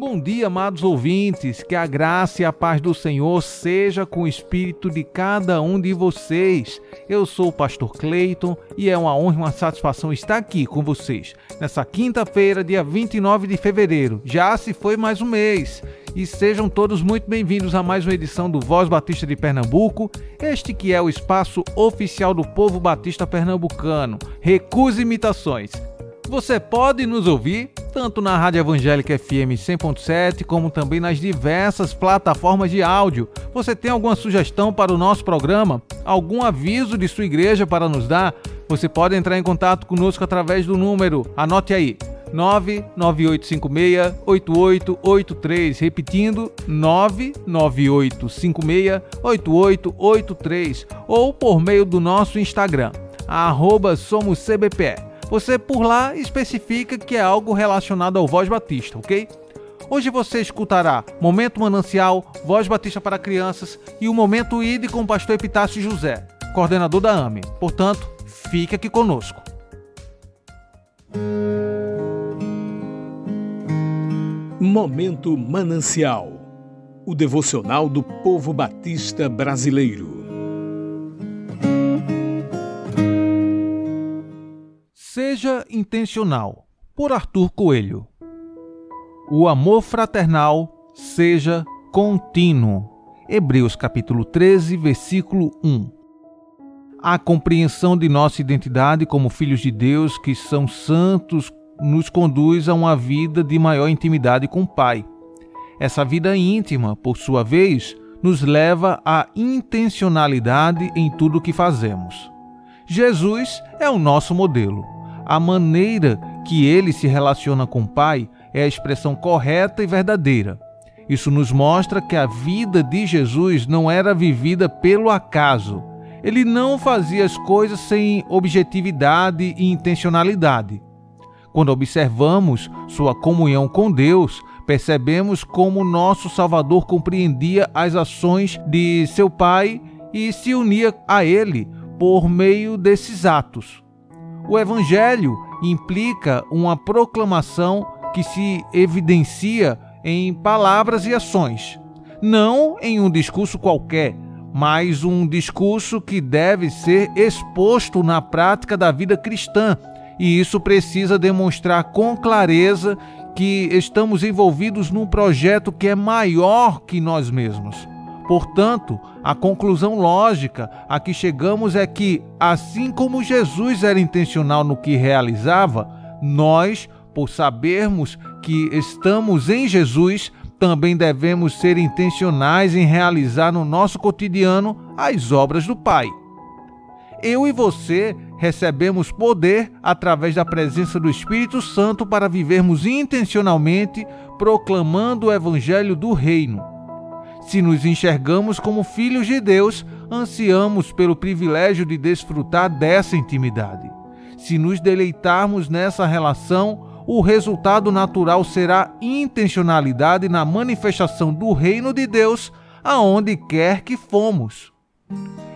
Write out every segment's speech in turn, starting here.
Bom dia, amados ouvintes, que a graça e a paz do Senhor seja com o espírito de cada um de vocês. Eu sou o pastor Cleiton e é uma honra e uma satisfação estar aqui com vocês nessa quinta-feira, dia 29 de fevereiro. Já se foi mais um mês. E sejam todos muito bem-vindos a mais uma edição do Voz Batista de Pernambuco, este que é o espaço oficial do povo batista pernambucano. Recuse imitações. Você pode nos ouvir tanto na Rádio Evangélica FM 100.7 como também nas diversas plataformas de áudio. Você tem alguma sugestão para o nosso programa? Algum aviso de sua igreja para nos dar? Você pode entrar em contato conosco através do número, anote aí, 998568883, repetindo 998568883 ou por meio do nosso Instagram, arroba somoscbpe. Você por lá especifica que é algo relacionado ao Voz Batista, ok? Hoje você escutará Momento Manancial, Voz Batista para Crianças e o Momento ID com o pastor Epitácio José, coordenador da AME. Portanto, fique aqui conosco. Momento Manancial o devocional do povo batista brasileiro. Seja intencional, por Arthur Coelho. O amor fraternal seja contínuo. Hebreus capítulo 13, versículo 1. A compreensão de nossa identidade como filhos de Deus, que são santos, nos conduz a uma vida de maior intimidade com o Pai. Essa vida íntima, por sua vez, nos leva à intencionalidade em tudo o que fazemos. Jesus é o nosso modelo a maneira que ele se relaciona com o Pai é a expressão correta e verdadeira. Isso nos mostra que a vida de Jesus não era vivida pelo acaso. Ele não fazia as coisas sem objetividade e intencionalidade. Quando observamos sua comunhão com Deus, percebemos como nosso Salvador compreendia as ações de seu Pai e se unia a Ele por meio desses atos. O Evangelho implica uma proclamação que se evidencia em palavras e ações, não em um discurso qualquer, mas um discurso que deve ser exposto na prática da vida cristã, e isso precisa demonstrar com clareza que estamos envolvidos num projeto que é maior que nós mesmos. Portanto, a conclusão lógica a que chegamos é que, assim como Jesus era intencional no que realizava, nós, por sabermos que estamos em Jesus, também devemos ser intencionais em realizar no nosso cotidiano as obras do Pai. Eu e você recebemos poder através da presença do Espírito Santo para vivermos intencionalmente proclamando o Evangelho do Reino. Se nos enxergamos como filhos de Deus, ansiamos pelo privilégio de desfrutar dessa intimidade. Se nos deleitarmos nessa relação, o resultado natural será intencionalidade na manifestação do reino de Deus aonde quer que fomos.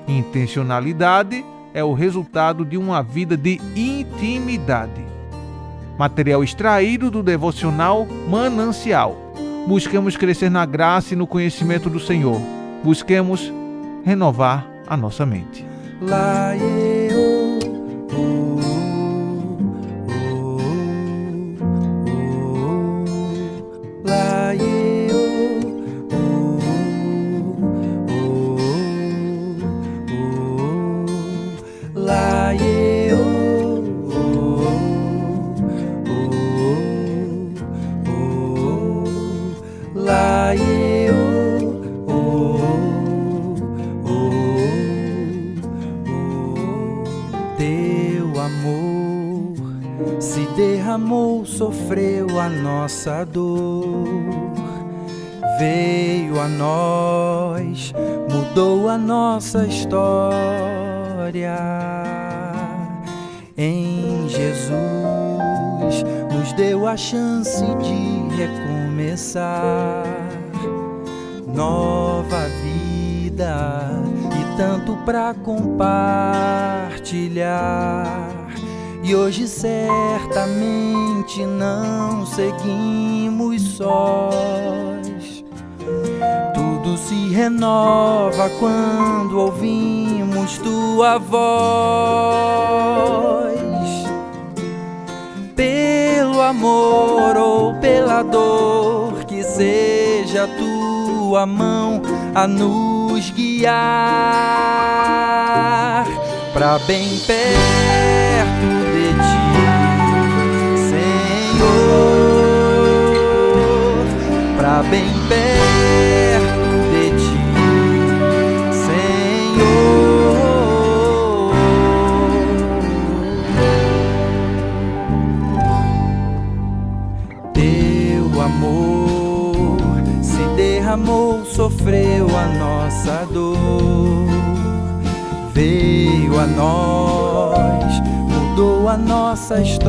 Intencionalidade é o resultado de uma vida de intimidade. Material extraído do devocional Manancial Busquemos crescer na graça e no conhecimento do Senhor. Busquemos renovar a nossa mente. Derramou, sofreu a nossa dor. Veio a nós, mudou a nossa história. Em Jesus deu a chance de recomeçar. Nova vida e tanto pra compartilhar. E hoje certamente não seguimos sós. Tudo se renova quando ouvimos tua voz. Pelo amor ou pela dor, que seja tua mão a nos guiar para bem perto de ti, Senhor, para bem perto derramou, sofreu a nossa dor veio a nós, mudou a nossa história.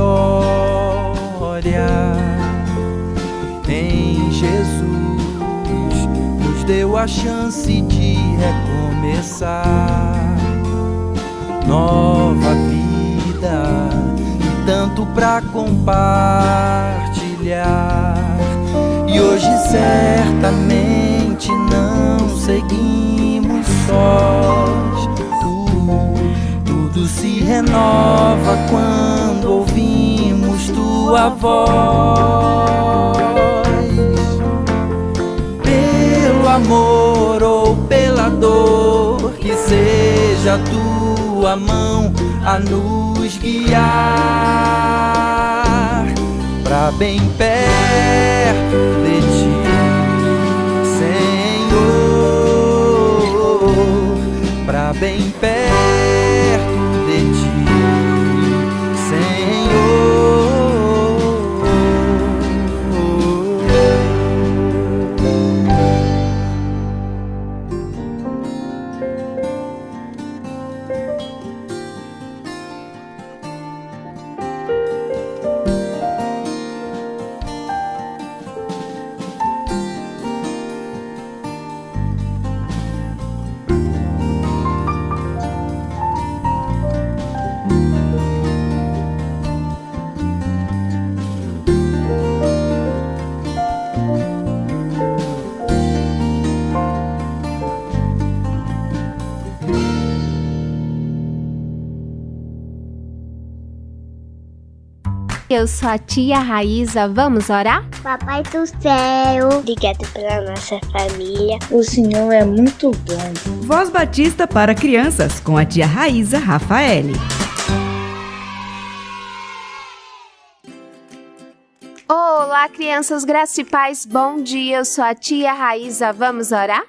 Em Jesus, nos deu a chance de recomeçar. Nova vida e tanto pra compartilhar. Hoje certamente não seguimos sós tudo se renova quando ouvimos tua voz. Pelo amor ou pela dor, que seja tua mão a nos guiar para bem perto de bem perto Eu sou a tia Raíza, vamos orar? Papai do céu, obrigado pela nossa família. O Senhor é muito bom. Voz Batista para crianças com a tia Raíza Rafaele. Olá, crianças, graças e paz, bom dia. Eu sou a tia Raíza, vamos orar?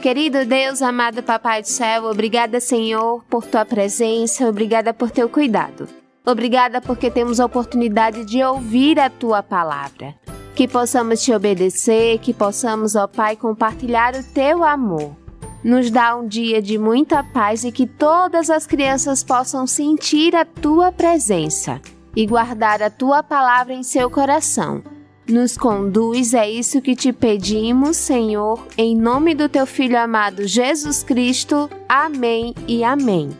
Querido Deus, amado Papai do céu, obrigada, Senhor, por tua presença, obrigada por teu cuidado. Obrigada porque temos a oportunidade de ouvir a tua palavra. Que possamos te obedecer, que possamos, ó Pai, compartilhar o teu amor. Nos dá um dia de muita paz e que todas as crianças possam sentir a tua presença e guardar a tua palavra em seu coração. Nos conduz, é isso que te pedimos, Senhor, em nome do teu Filho amado Jesus Cristo. Amém e amém.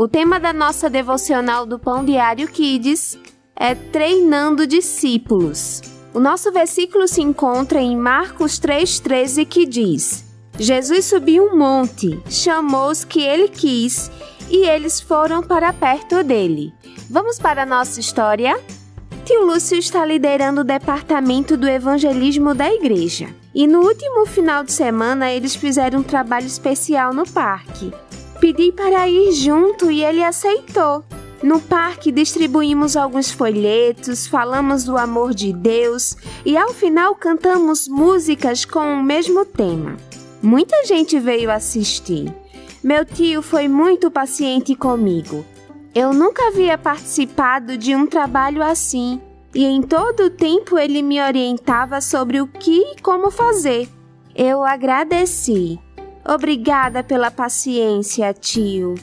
O tema da nossa devocional do Pão Diário Kids é Treinando Discípulos. O nosso versículo se encontra em Marcos 3,13 que diz: Jesus subiu um monte, chamou os que ele quis e eles foram para perto dele. Vamos para a nossa história? Tio Lúcio está liderando o departamento do evangelismo da igreja. E no último final de semana eles fizeram um trabalho especial no parque. Pedi para ir junto e ele aceitou. No parque distribuímos alguns folhetos, falamos do amor de Deus e ao final cantamos músicas com o mesmo tema. Muita gente veio assistir. Meu tio foi muito paciente comigo. Eu nunca havia participado de um trabalho assim e em todo o tempo ele me orientava sobre o que e como fazer. Eu agradeci. Obrigada pela paciência, tio.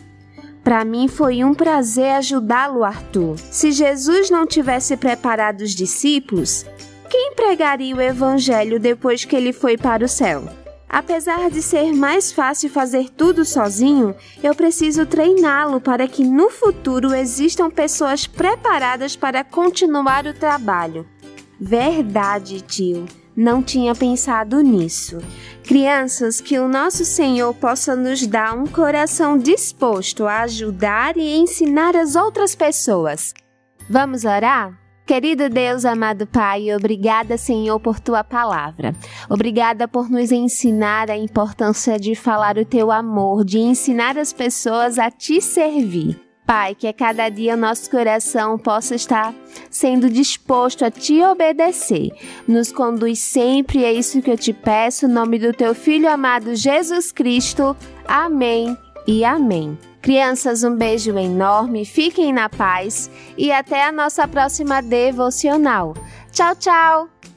Para mim foi um prazer ajudá-lo, Arthur. Se Jesus não tivesse preparado os discípulos, quem pregaria o evangelho depois que ele foi para o céu? Apesar de ser mais fácil fazer tudo sozinho, eu preciso treiná-lo para que no futuro existam pessoas preparadas para continuar o trabalho. Verdade, tio. Não tinha pensado nisso. Crianças, que o nosso Senhor possa nos dar um coração disposto a ajudar e ensinar as outras pessoas. Vamos orar? Querido Deus, amado Pai, obrigada, Senhor, por tua palavra. Obrigada por nos ensinar a importância de falar o teu amor, de ensinar as pessoas a te servir. Pai, que a cada dia nosso coração possa estar sendo disposto a te obedecer. Nos conduz sempre, é isso que eu te peço, em nome do teu Filho amado Jesus Cristo. Amém e amém. Crianças, um beijo enorme, fiquem na paz e até a nossa próxima devocional. Tchau, tchau!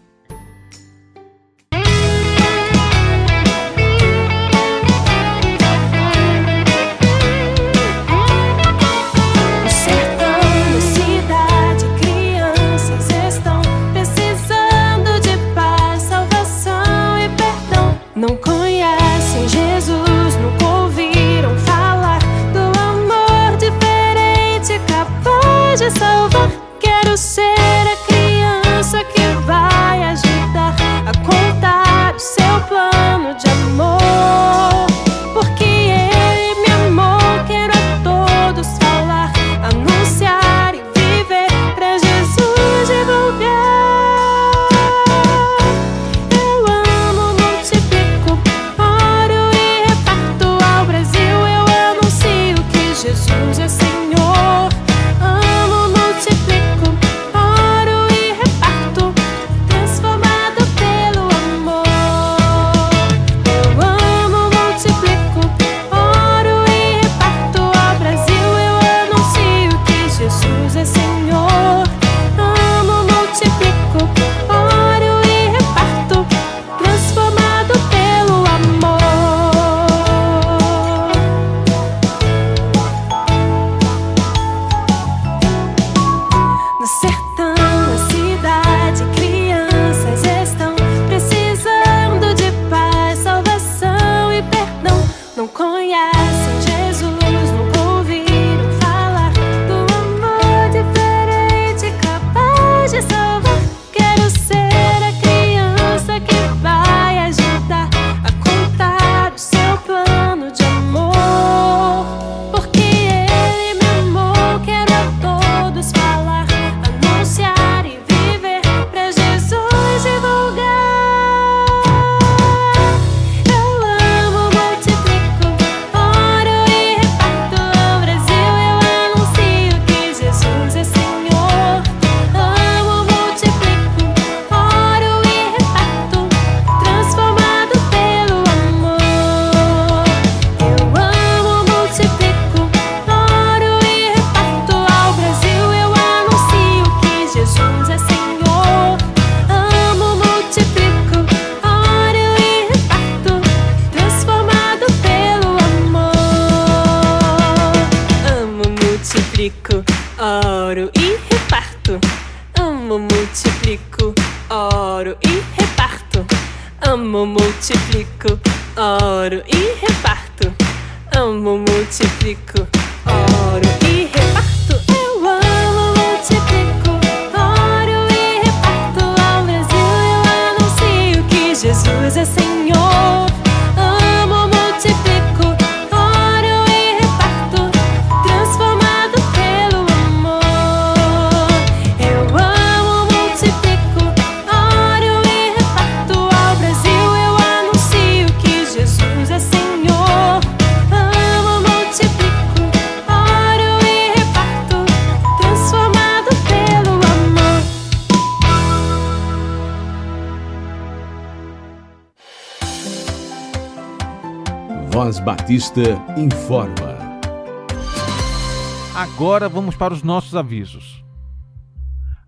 multiplico oro e reparto. Amo, multiplico, oro e reparto. Amo, multiplico, oro e reparto. Amo, multiplico, oro e reparto. Eu amo, multiplico, oro e reparto. Ao Brasil eu anuncio que Jesus é Senhor. Voz Batista informa. Agora vamos para os nossos avisos.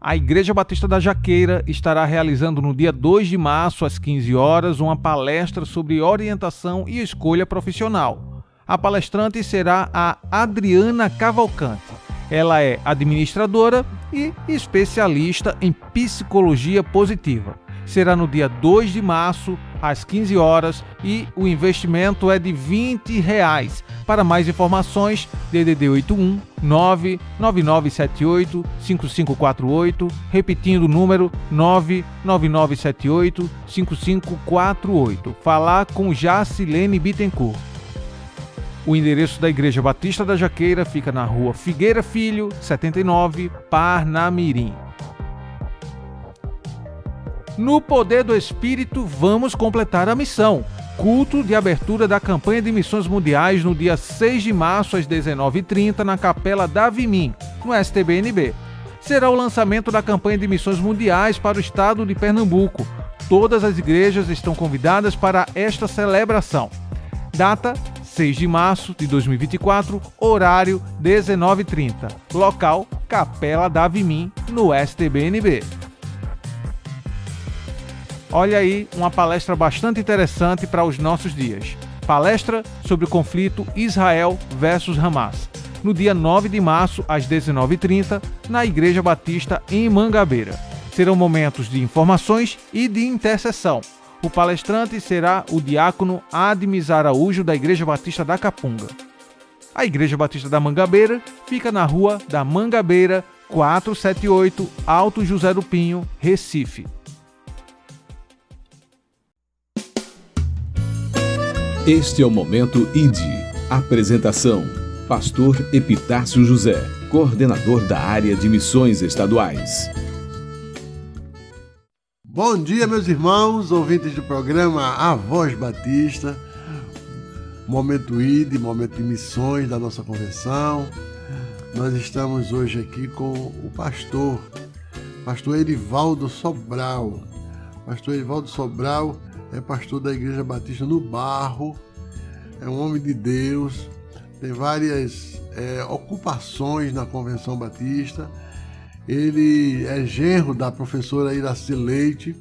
A Igreja Batista da Jaqueira estará realizando no dia 2 de março, às 15 horas, uma palestra sobre orientação e escolha profissional. A palestrante será a Adriana Cavalcante. Ela é administradora e especialista em psicologia positiva. Será no dia 2 de março, às 15 horas, e o investimento é de 20 reais. Para mais informações, DDD 81 99978 5548, repetindo o número 99978 5548. Falar com Jacilene Bittencourt. O endereço da Igreja Batista da Jaqueira fica na rua Figueira Filho, 79, Parnamirim. No poder do Espírito, vamos completar a missão. Culto de abertura da campanha de missões mundiais no dia 6 de março às 19h30 na Capela da Vimim, no STBNB. Será o lançamento da campanha de missões mundiais para o estado de Pernambuco. Todas as igrejas estão convidadas para esta celebração. Data 6 de março de 2024, horário 19h30. Local Capela da Vimim, no STBNB. Olha aí uma palestra bastante interessante para os nossos dias. Palestra sobre o conflito Israel versus Hamas. No dia 9 de março, às 19h30, na Igreja Batista em Mangabeira. Serão momentos de informações e de intercessão. O palestrante será o diácono Admis Araújo, da Igreja Batista da Capunga. A Igreja Batista da Mangabeira fica na rua da Mangabeira, 478, Alto José do Pinho, Recife. Este é o Momento ID. Apresentação: Pastor Epitácio José, coordenador da área de missões estaduais. Bom dia, meus irmãos, ouvintes do programa A Voz Batista. Momento ID, momento de missões da nossa convenção. Nós estamos hoje aqui com o pastor, pastor Erivaldo Sobral. Pastor Erivaldo Sobral é pastor da Igreja Batista no Barro, é um homem de Deus, tem várias é, ocupações na Convenção Batista. Ele é genro da professora Iraci Leite.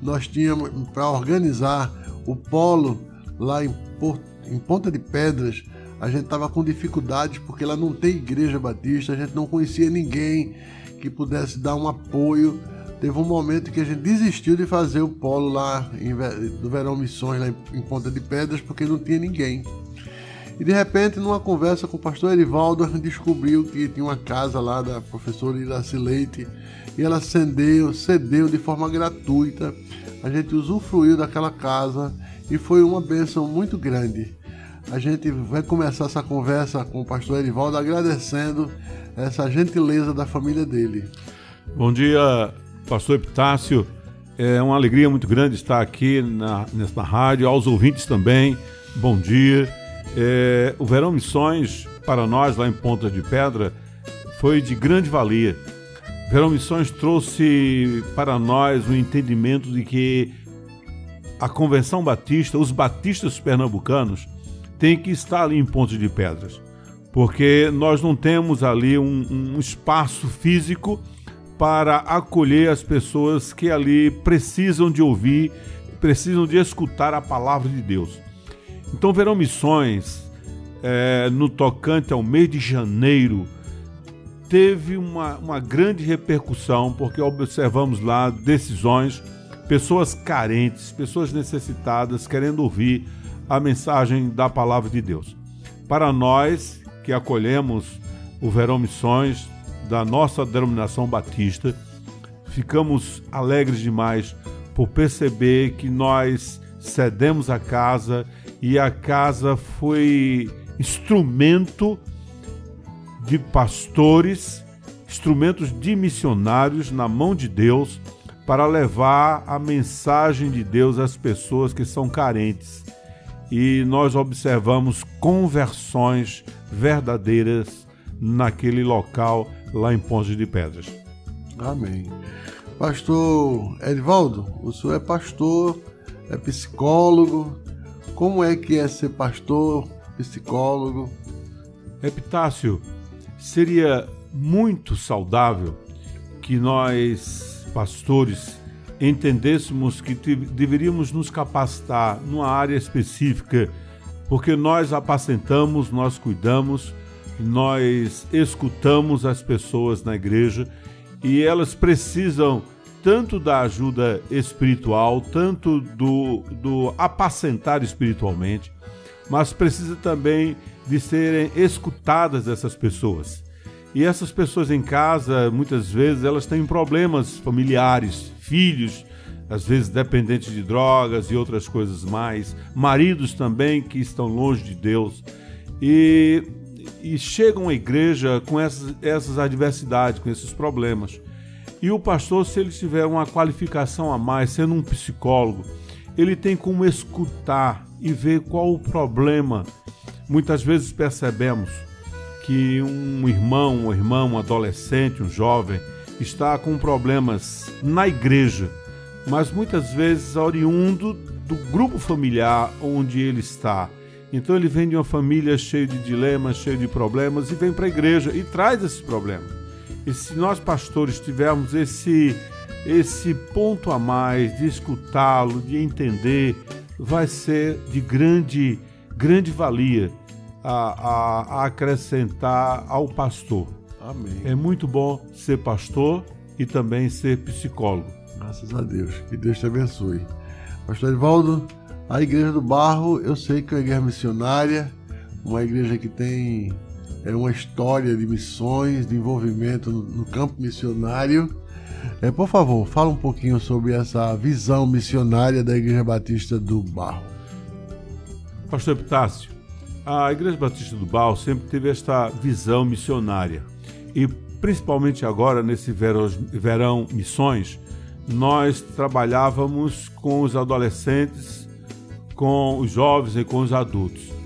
Nós tínhamos, para organizar o polo lá em, Porto, em Ponta de Pedras, a gente estava com dificuldades porque lá não tem igreja batista, a gente não conhecia ninguém que pudesse dar um apoio Teve um momento que a gente desistiu de fazer o polo lá em, do Verão Missões, lá em, em Ponta de Pedras, porque não tinha ninguém. E de repente, numa conversa com o pastor Erivaldo, a gente descobriu que tinha uma casa lá da professora Iraci Leite e ela cedeu, cedeu de forma gratuita. A gente usufruiu daquela casa e foi uma bênção muito grande. A gente vai começar essa conversa com o pastor Erivaldo agradecendo essa gentileza da família dele. Bom dia, pastor Epitácio. É uma alegria muito grande estar aqui na, nessa rádio, aos ouvintes também. Bom dia. É, o Verão Missões, para nós lá em Ponta de Pedra, foi de grande valia. Verão Missões trouxe para nós o entendimento de que a Convenção Batista, os batistas pernambucanos, têm que estar ali em Ponta de Pedras, porque nós não temos ali um, um espaço físico para acolher as pessoas que ali precisam de ouvir, precisam de escutar a palavra de Deus. Então, Verão Missões, é, no tocante ao mês de janeiro, teve uma, uma grande repercussão, porque observamos lá decisões, pessoas carentes, pessoas necessitadas, querendo ouvir a mensagem da palavra de Deus. Para nós que acolhemos o Verão Missões, da nossa denominação batista, ficamos alegres demais por perceber que nós cedemos a casa e a casa foi instrumento de pastores, instrumentos de missionários na mão de Deus para levar a mensagem de Deus às pessoas que são carentes. E nós observamos conversões verdadeiras naquele local lá em Ponte de Pedras. Amém. Pastor Edvaldo, o senhor é pastor, é psicólogo. Como é que é ser pastor, psicólogo? Epitácio, seria muito saudável que nós, pastores, entendêssemos que deveríamos nos capacitar numa área específica, porque nós apacentamos, nós cuidamos, nós escutamos as pessoas na igreja e elas precisam tanto da ajuda espiritual, tanto do, do apacentar espiritualmente, mas precisa também de serem escutadas essas pessoas. E essas pessoas em casa, muitas vezes, elas têm problemas familiares, filhos, às vezes dependentes de drogas e outras coisas mais, maridos também que estão longe de Deus. E, e chegam à igreja com essas, essas adversidades, com esses problemas. E o pastor, se ele tiver uma qualificação a mais, sendo um psicólogo, ele tem como escutar e ver qual o problema. Muitas vezes percebemos que um irmão, uma irmã, um adolescente, um jovem está com problemas na igreja, mas muitas vezes oriundo do grupo familiar onde ele está. Então ele vem de uma família cheia de dilemas, cheia de problemas e vem para a igreja e traz esses problemas. E se nós pastores tivermos esse esse ponto a mais de escutá-lo, de entender, vai ser de grande grande valia a, a, a acrescentar ao pastor. Amém. É muito bom ser pastor e também ser psicólogo. Graças a Deus. Que Deus te abençoe. Pastor Edvaldo, a Igreja do Barro, eu sei que é uma igreja missionária, uma igreja que tem é uma história de missões, de envolvimento no, campo missionário. É, por favor, fala um pouquinho sobre essa visão missionária da Igreja Batista do Barro. Pastor Epitácio, a Igreja Batista do Barro sempre teve esta visão missionária. E principalmente agora, nesse verão, verão missões, nós trabalhávamos com os adolescentes, com os jovens e com os adultos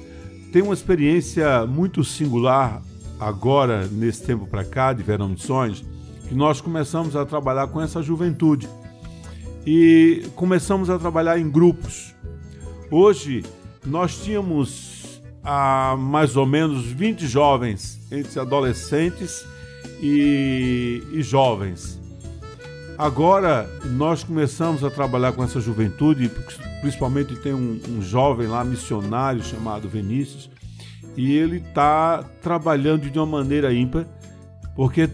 tem uma experiência muito singular agora, nesse tempo para cá, de Verão Missões, que nós começamos a trabalhar com essa juventude. E começamos a trabalhar em grupos. Hoje, nós tínhamos há mais ou menos 20 jovens, entre adolescentes e, e jovens. Agora, nós começamos a trabalhar com essa juventude, principalmente tem um, um jovem lá, missionário, chamado Vinícius, e ele está trabalhando de uma maneira ímpar, porque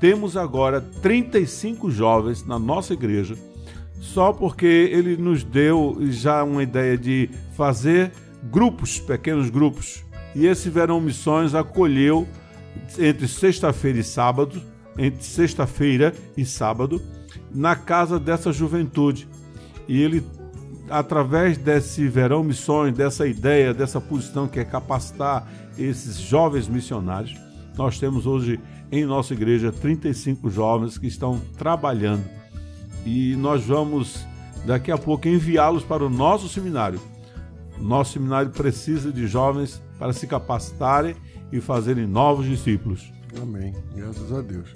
temos agora 35 jovens na nossa igreja, só porque ele nos deu já uma ideia de fazer grupos, pequenos grupos. E esse Verão Missões acolheu entre sexta-feira e sábado, entre sexta-feira e sábado, na casa dessa juventude. E ele através desse verão missões, dessa ideia, dessa posição que é capacitar esses jovens missionários, nós temos hoje em nossa igreja 35 jovens que estão trabalhando e nós vamos daqui a pouco enviá-los para o nosso seminário. Nosso seminário precisa de jovens para se capacitarem e fazerem novos discípulos. Amém. Graças a Deus.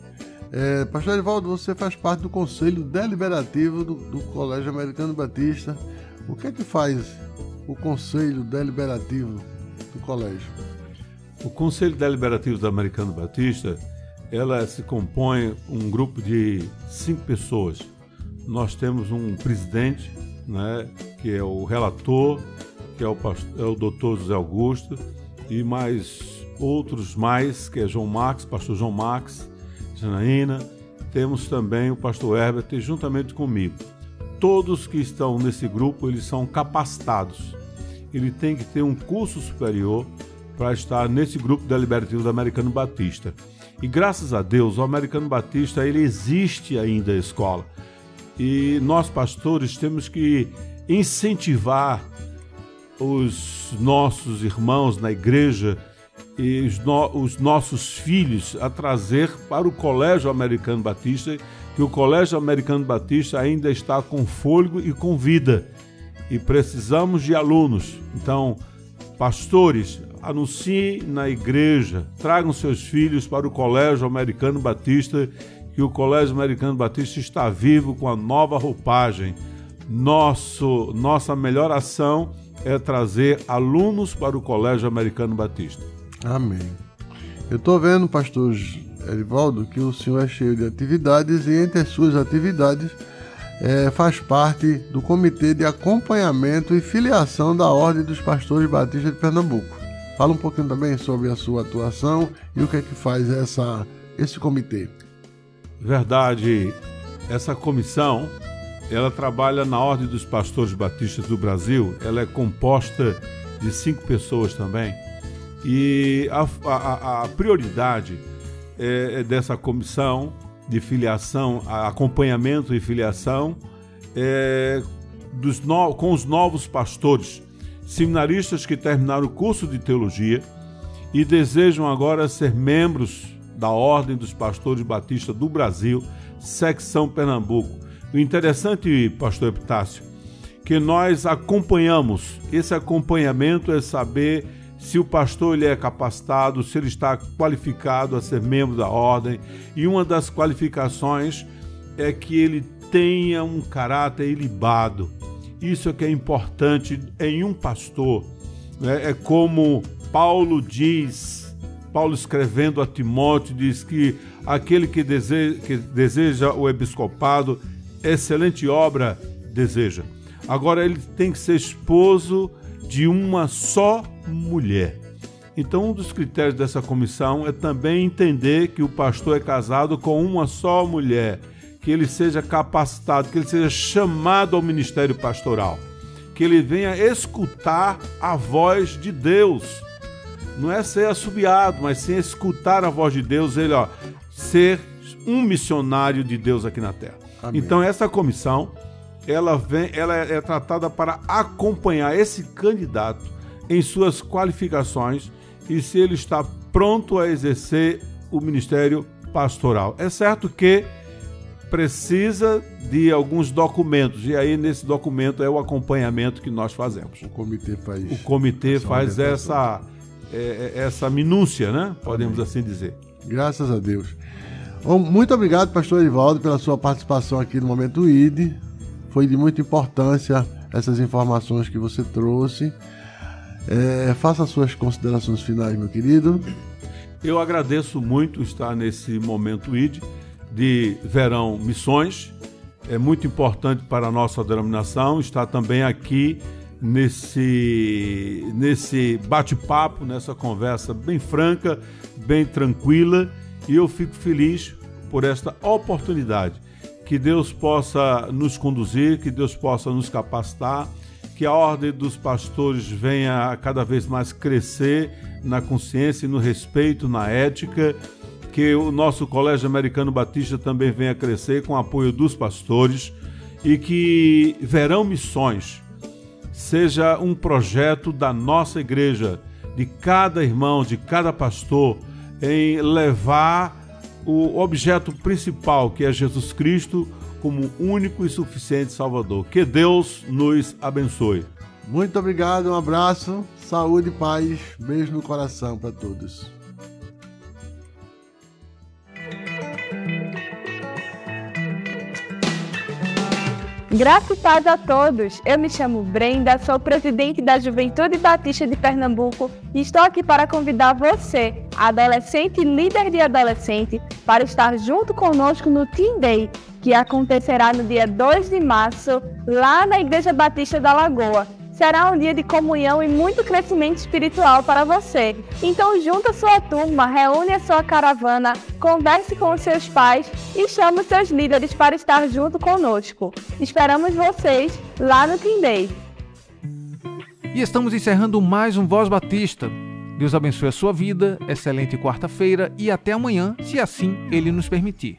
É, Pastor Edivaldo, você faz parte do Conselho Deliberativo do, do Colégio Americano Batista. O que é que faz o Conselho Deliberativo do colégio? O Conselho Deliberativo do Americano Batista, ela se compõe um grupo de cinco pessoas. Nós temos um presidente, né, que é o relator, que é o, pastor, é o doutor José Augusto, e mais outros mais, que é João Max, pastor João Max, Janaína, temos também o pastor Herbert juntamente comigo. Todos que estão nesse grupo, eles são capacitados. Ele tem que ter um curso superior para estar nesse grupo deliberativo do Americano Batista. E graças a Deus, o Americano Batista, ele existe ainda a escola. E nós pastores temos que incentivar os nossos irmãos na igreja os, no, os, nossos filhos a trazer para o Colégio Americano Batista, que o Colégio Americano Batista ainda está com fôlego e com vida. E precisamos de alunos. Então, pastores, anunciem na igreja, tragam seus filhos para o Colégio Americano Batista, que o Colégio Americano Batista está vivo com a nova roupagem. Nosso, nossa melhor ação é trazer alunos para o Colégio Americano Batista. Amém. Eu estou vendo, pastor Erivaldo, que o senhor é cheio de atividades e entre as suas atividades é, faz parte do Comitê de Acompanhamento e Filiação da Ordem dos Pastores Batistas de Pernambuco. Fala um pouquinho também sobre a sua atuação e o que é que faz essa, esse comitê. Verdade. Essa comissão, ela trabalha na Ordem dos Pastores Batistas do Brasil. Ela é composta de cinco pessoas também. E a, a, a prioridade é, é dessa comissão de filiação, acompanhamento e filiação é, dos no, com os novos pastores, seminaristas que terminaram o curso de teologia e desejam agora ser membros da Ordem dos Pastores Batistas do Brasil, secção Pernambuco. O interessante, pastor Epitácio, que nós acompanhamos. Esse acompanhamento é saber se o pastor ele é capacitado, se ele está qualificado a ser membro da ordem. E uma das qualificações é que ele tenha um caráter ilibado. Isso é que é importante em um pastor. Né? É como Paulo diz, Paulo escrevendo a Timóteo, diz que aquele que deseja, que deseja o episcopado, excelente obra deseja. Agora ele tem que ser esposo de uma só mulher. Então, um dos critérios dessa comissão é também entender que o pastor é casado com uma só mulher, que ele seja capacitado, que ele seja chamado ao ministério pastoral, que ele venha escutar a voz de Deus. Não é ser assobiado, mas sim escutar a voz de Deus, ele ó, ser um missionário de Deus aqui na terra. Amém. Então, essa comissão ela, vem, ela é, é tratada para acompanhar esse candidato em suas qualificações e se ele está pronto a exercer o ministério pastoral. É certo que precisa de alguns documentos e aí nesse documento é o acompanhamento que nós fazemos. O comitê faz. O comitê faz essa é, é, essa minúcia, né? Podemos Amém. assim dizer. Graças a Deus. Muito obrigado, pastor Edivaldo, pela sua participação aqui no Momento ID. Foi de muita importância essas informações que você trouxe. É, faça suas considerações finais, meu querido. Eu agradeço muito estar nesse momento ID de Verão Missões. É muito importante para a nossa denominação estar também aqui nesse, nesse bate-papo, nessa conversa bem franca, bem tranquila. E eu fico feliz por esta oportunidade que Deus possa nos conduzir, que Deus possa nos capacitar, que a ordem dos pastores venha cada vez mais crescer na consciência e no respeito, na ética, que o nosso Colégio Americano Batista também venha crescer com o apoio dos pastores e que Verão Missões seja um projeto da nossa igreja, de cada irmão, de cada pastor, em levar o objeto principal, que é Jesus Cristo, como único e suficiente Salvador. Que Deus nos abençoe. Muito obrigado, um abraço, saúde e paz, beijo no coração para todos. Graças a todos. Eu me chamo Brenda, sou presidente da Juventude Batista de Pernambuco e estou aqui para convidar você, adolescente e líder de adolescente, para estar junto conosco no Team Day, que acontecerá no dia 2 de março, lá na Igreja Batista da Lagoa será um dia de comunhão e muito crescimento espiritual para você. Então junta sua turma, reúne a sua caravana, converse com os seus pais e chame os seus líderes para estar junto conosco. Esperamos vocês lá no Tindei. E estamos encerrando mais um Voz Batista. Deus abençoe a sua vida, excelente quarta-feira e até amanhã, se assim Ele nos permitir.